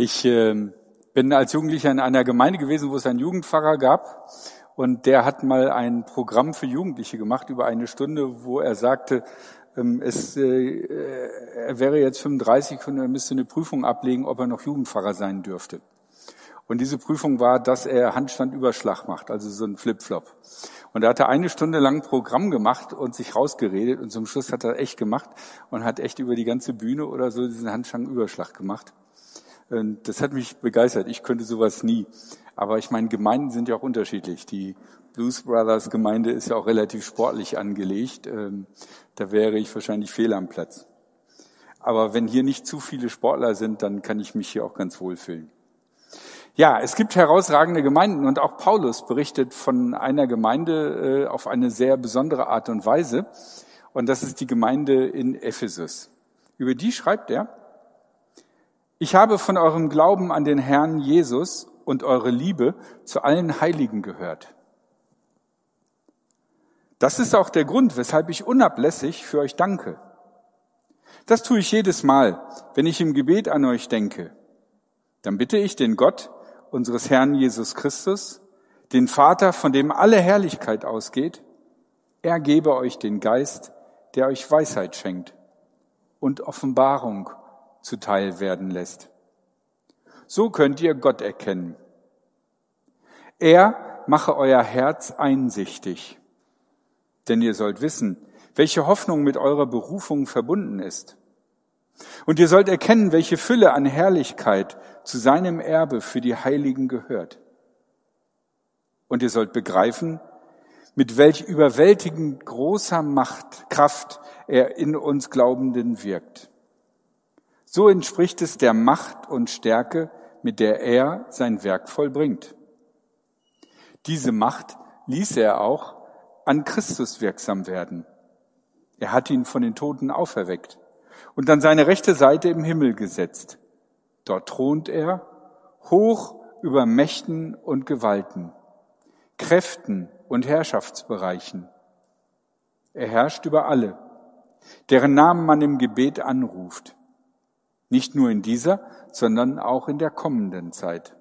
Ich äh, bin als Jugendlicher in einer Gemeinde gewesen, wo es einen Jugendpfarrer gab. Und der hat mal ein Programm für Jugendliche gemacht über eine Stunde, wo er sagte, ähm, es, äh, er wäre jetzt 35 und er müsste eine Prüfung ablegen, ob er noch Jugendpfarrer sein dürfte. Und diese Prüfung war, dass er Handstandüberschlag macht, also so ein Flipflop. Und er hatte eine Stunde lang Programm gemacht und sich rausgeredet und zum Schluss hat er echt gemacht und hat echt über die ganze Bühne oder so diesen Handstandüberschlag gemacht. Und das hat mich begeistert. Ich könnte sowas nie. Aber ich meine, Gemeinden sind ja auch unterschiedlich. Die Blues Brothers Gemeinde ist ja auch relativ sportlich angelegt. Ähm, da wäre ich wahrscheinlich fehl am Platz. Aber wenn hier nicht zu viele Sportler sind, dann kann ich mich hier auch ganz wohl fühlen. Ja, es gibt herausragende Gemeinden und auch Paulus berichtet von einer Gemeinde äh, auf eine sehr besondere Art und Weise. Und das ist die Gemeinde in Ephesus. Über die schreibt er, ich habe von eurem Glauben an den Herrn Jesus und eure Liebe zu allen Heiligen gehört. Das ist auch der Grund, weshalb ich unablässig für euch danke. Das tue ich jedes Mal, wenn ich im Gebet an euch denke. Dann bitte ich den Gott unseres Herrn Jesus Christus, den Vater, von dem alle Herrlichkeit ausgeht, er gebe euch den Geist, der euch Weisheit schenkt und Offenbarung zuteil werden lässt. So könnt ihr Gott erkennen. Er mache euer Herz einsichtig, denn ihr sollt wissen, welche Hoffnung mit eurer Berufung verbunden ist. Und ihr sollt erkennen, welche Fülle an Herrlichkeit zu seinem Erbe für die Heiligen gehört. Und ihr sollt begreifen, mit welch überwältigend großer Macht, Kraft er in uns Glaubenden wirkt. So entspricht es der Macht und Stärke, mit der er sein Werk vollbringt. Diese Macht ließ er auch an Christus wirksam werden. Er hat ihn von den Toten auferweckt und an seine rechte Seite im Himmel gesetzt. Dort thront er, hoch über Mächten und Gewalten, Kräften und Herrschaftsbereichen. Er herrscht über alle, deren Namen man im Gebet anruft. Nicht nur in dieser, sondern auch in der kommenden Zeit.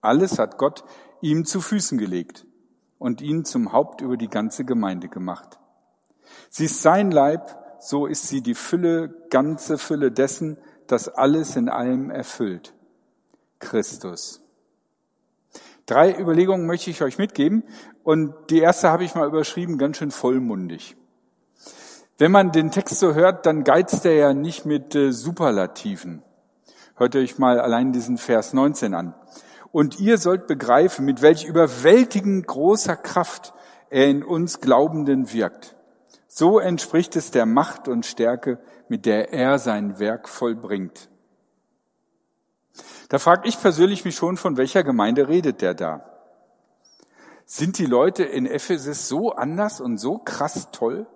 Alles hat Gott ihm zu Füßen gelegt und ihn zum Haupt über die ganze Gemeinde gemacht. Sie ist sein Leib, so ist sie die Fülle, ganze Fülle dessen, das alles in allem erfüllt. Christus. Drei Überlegungen möchte ich euch mitgeben und die erste habe ich mal überschrieben, ganz schön vollmundig. Wenn man den Text so hört, dann geizt er ja nicht mit äh, Superlativen. Hört euch mal allein diesen Vers 19 an. Und ihr sollt begreifen, mit welch überwältigend großer Kraft er in uns Glaubenden wirkt. So entspricht es der Macht und Stärke, mit der er sein Werk vollbringt. Da frage ich persönlich mich schon, von welcher Gemeinde redet der da? Sind die Leute in Ephesus so anders und so krass toll?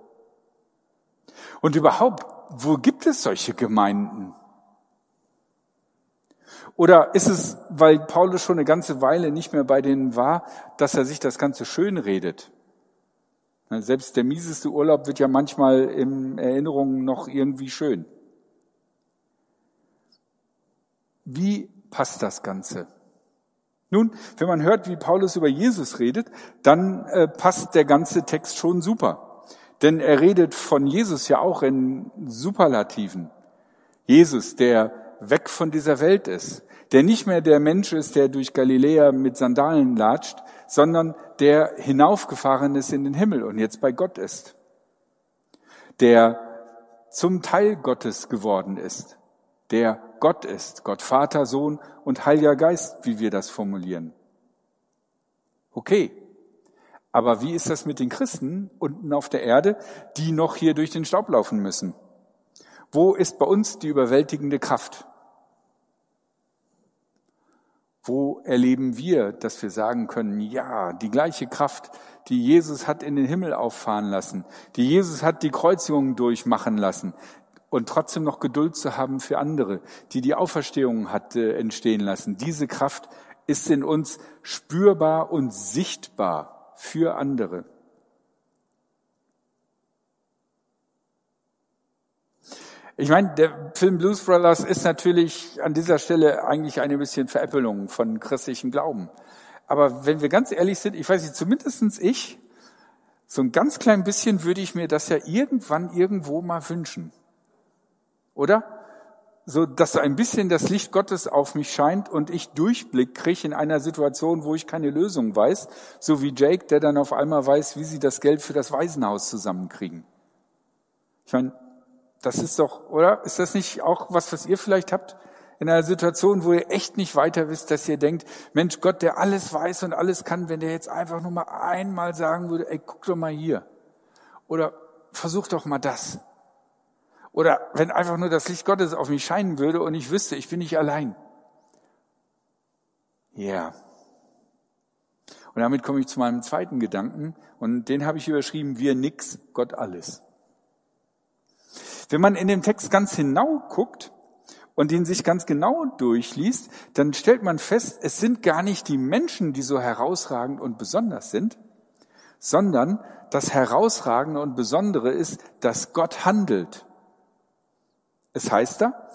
Und überhaupt, wo gibt es solche Gemeinden? Oder ist es, weil Paulus schon eine ganze Weile nicht mehr bei denen war, dass er sich das Ganze schön redet? Selbst der mieseste Urlaub wird ja manchmal in Erinnerungen noch irgendwie schön. Wie passt das Ganze? Nun, wenn man hört, wie Paulus über Jesus redet, dann äh, passt der ganze Text schon super. Denn er redet von Jesus ja auch in Superlativen. Jesus, der weg von dieser Welt ist, der nicht mehr der Mensch ist, der durch Galiläa mit Sandalen latscht, sondern der hinaufgefahren ist in den Himmel und jetzt bei Gott ist, der zum Teil Gottes geworden ist, der Gott ist, Gott Vater, Sohn und Heiliger Geist, wie wir das formulieren. Okay, aber wie ist das mit den Christen unten auf der Erde, die noch hier durch den Staub laufen müssen? Wo ist bei uns die überwältigende Kraft? Wo erleben wir, dass wir sagen können, ja, die gleiche Kraft, die Jesus hat in den Himmel auffahren lassen, die Jesus hat die Kreuzigung durchmachen lassen und trotzdem noch Geduld zu haben für andere, die die Auferstehung hat äh, entstehen lassen. Diese Kraft ist in uns spürbar und sichtbar für andere. Ich meine, der Film Blues Brothers ist natürlich an dieser Stelle eigentlich eine bisschen Veräppelung von christlichem Glauben. Aber wenn wir ganz ehrlich sind, ich weiß nicht, zumindestens ich, so ein ganz klein bisschen würde ich mir das ja irgendwann irgendwo mal wünschen. Oder? So, dass ein bisschen das Licht Gottes auf mich scheint und ich Durchblick kriege in einer Situation, wo ich keine Lösung weiß, so wie Jake, der dann auf einmal weiß, wie sie das Geld für das Waisenhaus zusammenkriegen. Ich meine, das ist doch, oder? Ist das nicht auch was, was ihr vielleicht habt? In einer Situation, wo ihr echt nicht weiter wisst, dass ihr denkt, Mensch, Gott, der alles weiß und alles kann, wenn der jetzt einfach nur mal einmal sagen würde, ey, guck doch mal hier. Oder versuch doch mal das. Oder wenn einfach nur das Licht Gottes auf mich scheinen würde und ich wüsste, ich bin nicht allein. Ja. Yeah. Und damit komme ich zu meinem zweiten Gedanken und den habe ich überschrieben, wir nix, Gott alles. Wenn man in dem Text ganz genau guckt und ihn sich ganz genau durchliest, dann stellt man fest, es sind gar nicht die Menschen, die so herausragend und besonders sind, sondern das Herausragende und Besondere ist, dass Gott handelt. Es heißt da,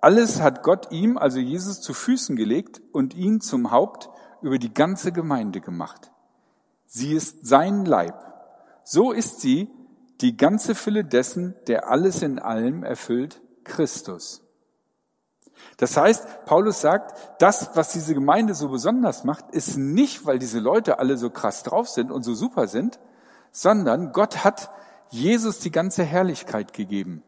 alles hat Gott ihm, also Jesus, zu Füßen gelegt und ihn zum Haupt über die ganze Gemeinde gemacht. Sie ist sein Leib. So ist sie die ganze Fülle dessen, der alles in allem erfüllt, Christus. Das heißt, Paulus sagt, das, was diese Gemeinde so besonders macht, ist nicht, weil diese Leute alle so krass drauf sind und so super sind, sondern Gott hat Jesus die ganze Herrlichkeit gegeben.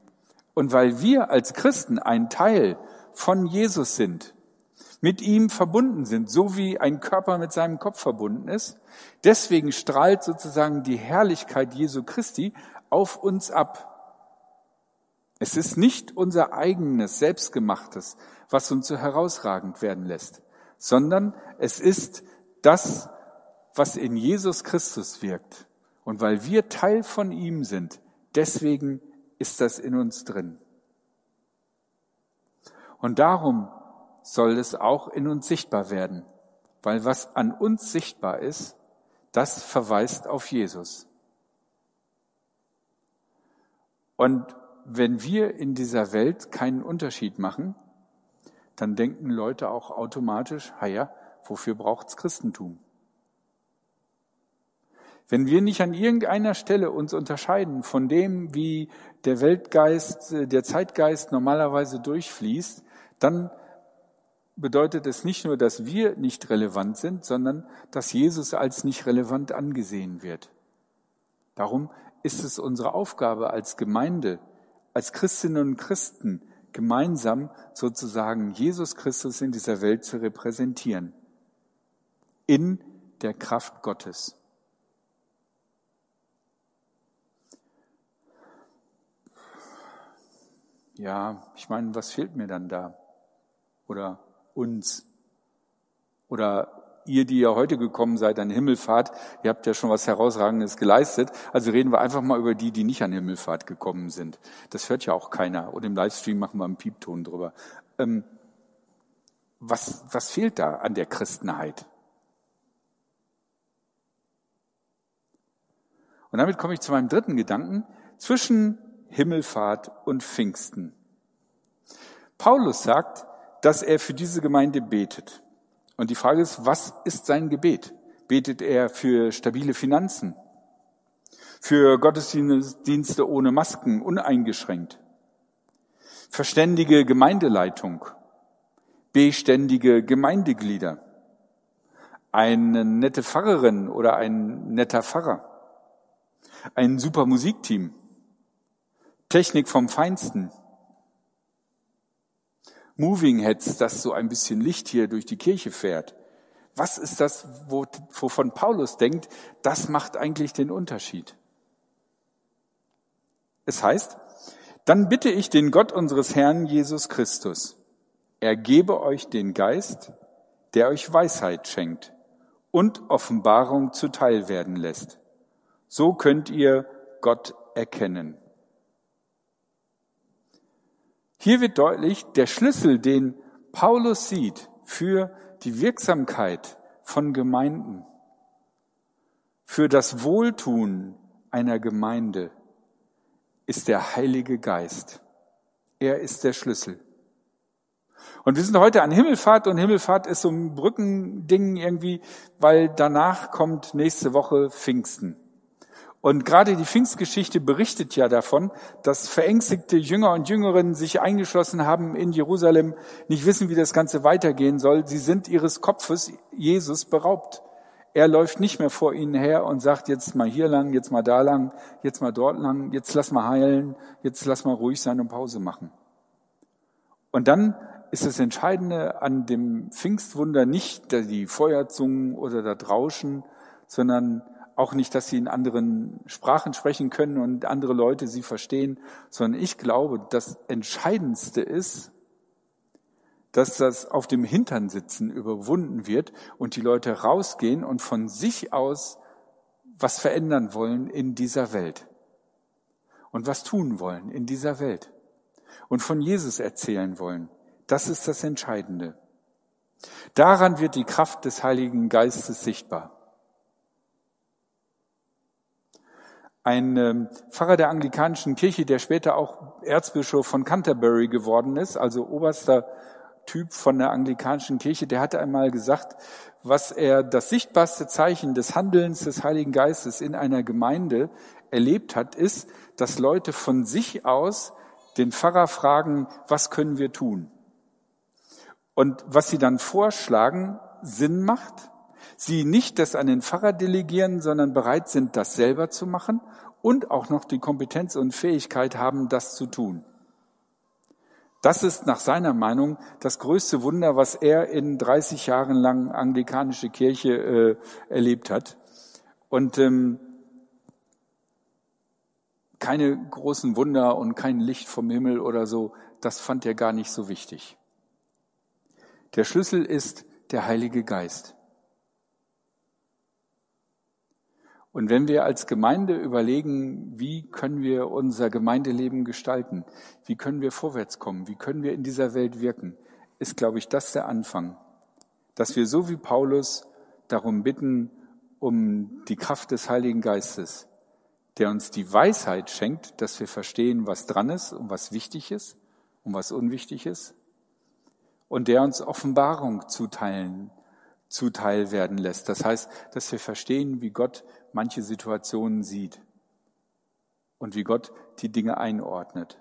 Und weil wir als Christen ein Teil von Jesus sind, mit ihm verbunden sind, so wie ein Körper mit seinem Kopf verbunden ist, deswegen strahlt sozusagen die Herrlichkeit Jesu Christi auf uns ab. Es ist nicht unser eigenes, selbstgemachtes, was uns so herausragend werden lässt, sondern es ist das, was in Jesus Christus wirkt. Und weil wir Teil von ihm sind, deswegen ist das in uns drin. Und darum soll es auch in uns sichtbar werden, weil was an uns sichtbar ist, das verweist auf Jesus. Und wenn wir in dieser Welt keinen Unterschied machen, dann denken Leute auch automatisch, ja, wofür braucht's Christentum? Wenn wir nicht an irgendeiner Stelle uns unterscheiden von dem, wie der Weltgeist, der Zeitgeist normalerweise durchfließt, dann bedeutet es nicht nur, dass wir nicht relevant sind, sondern dass Jesus als nicht relevant angesehen wird. Darum ist es unsere Aufgabe als Gemeinde, als Christinnen und Christen, gemeinsam sozusagen Jesus Christus in dieser Welt zu repräsentieren. In der Kraft Gottes. Ja, ich meine, was fehlt mir dann da? Oder uns? Oder ihr, die ja heute gekommen seid an Himmelfahrt, ihr habt ja schon was Herausragendes geleistet. Also reden wir einfach mal über die, die nicht an Himmelfahrt gekommen sind. Das hört ja auch keiner. Und im Livestream machen wir einen Piepton drüber. Ähm, was, was fehlt da an der Christenheit? Und damit komme ich zu meinem dritten Gedanken. Zwischen Himmelfahrt und Pfingsten. Paulus sagt, dass er für diese Gemeinde betet. Und die Frage ist, was ist sein Gebet? Betet er für stabile Finanzen? Für Gottesdienste ohne Masken, uneingeschränkt? Verständige Gemeindeleitung? Beständige Gemeindeglieder? Eine nette Pfarrerin oder ein netter Pfarrer? Ein super Musikteam? Technik vom Feinsten? Moving Heads, dass so ein bisschen Licht hier durch die Kirche fährt. Was ist das, wovon Paulus denkt, das macht eigentlich den Unterschied? Es heißt, dann bitte ich den Gott unseres Herrn Jesus Christus, er gebe euch den Geist, der euch Weisheit schenkt und Offenbarung zuteil werden lässt. So könnt ihr Gott erkennen. Hier wird deutlich, der Schlüssel, den Paulus sieht für die Wirksamkeit von Gemeinden, für das Wohltun einer Gemeinde, ist der Heilige Geist. Er ist der Schlüssel. Und wir sind heute an Himmelfahrt und Himmelfahrt ist so ein Brückending irgendwie, weil danach kommt nächste Woche Pfingsten. Und gerade die Pfingstgeschichte berichtet ja davon, dass verängstigte Jünger und Jüngerinnen sich eingeschlossen haben in Jerusalem, nicht wissen, wie das Ganze weitergehen soll. Sie sind ihres Kopfes, Jesus, beraubt. Er läuft nicht mehr vor ihnen her und sagt, jetzt mal hier lang, jetzt mal da lang, jetzt mal dort lang, jetzt lass mal heilen, jetzt lass mal ruhig sein und Pause machen. Und dann ist das Entscheidende an dem Pfingstwunder nicht die Feuerzungen oder das Rauschen, sondern auch nicht, dass sie in anderen Sprachen sprechen können und andere Leute sie verstehen, sondern ich glaube, das Entscheidendste ist, dass das auf dem Hintern sitzen überwunden wird und die Leute rausgehen und von sich aus was verändern wollen in dieser Welt und was tun wollen in dieser Welt und von Jesus erzählen wollen. Das ist das Entscheidende. Daran wird die Kraft des Heiligen Geistes sichtbar. Ein ähm, Pfarrer der anglikanischen Kirche, der später auch Erzbischof von Canterbury geworden ist, also oberster Typ von der anglikanischen Kirche, der hatte einmal gesagt, was er das sichtbarste Zeichen des Handelns des Heiligen Geistes in einer Gemeinde erlebt hat, ist, dass Leute von sich aus den Pfarrer fragen, was können wir tun? Und was sie dann vorschlagen, Sinn macht, sie nicht das an den Pfarrer delegieren, sondern bereit sind, das selber zu machen und auch noch die Kompetenz und Fähigkeit haben, das zu tun. Das ist nach seiner Meinung das größte Wunder, was er in 30 Jahren lang anglikanische Kirche äh, erlebt hat. Und ähm, keine großen Wunder und kein Licht vom Himmel oder so, das fand er gar nicht so wichtig. Der Schlüssel ist der Heilige Geist. Und wenn wir als Gemeinde überlegen, wie können wir unser Gemeindeleben gestalten, wie können wir vorwärts kommen, wie können wir in dieser Welt wirken, ist, glaube ich, das der Anfang. Dass wir so wie Paulus darum bitten, um die Kraft des Heiligen Geistes, der uns die Weisheit schenkt, dass wir verstehen, was dran ist und was wichtig ist und was unwichtig ist, und der uns Offenbarung zuteilen, zuteil werden lässt. Das heißt, dass wir verstehen, wie Gott manche Situationen sieht und wie Gott die Dinge einordnet.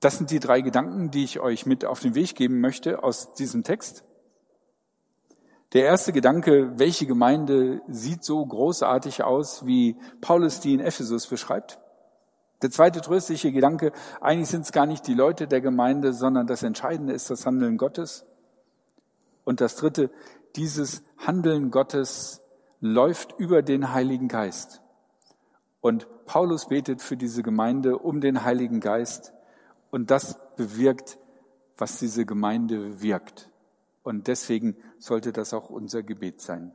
Das sind die drei Gedanken, die ich euch mit auf den Weg geben möchte aus diesem Text. Der erste Gedanke, welche Gemeinde sieht so großartig aus, wie Paulus die in Ephesus beschreibt? Der zweite tröstliche Gedanke, eigentlich sind es gar nicht die Leute der Gemeinde, sondern das Entscheidende ist das Handeln Gottes. Und das dritte, dieses Handeln Gottes läuft über den Heiligen Geist. Und Paulus betet für diese Gemeinde um den Heiligen Geist. Und das bewirkt, was diese Gemeinde wirkt. Und deswegen sollte das auch unser Gebet sein.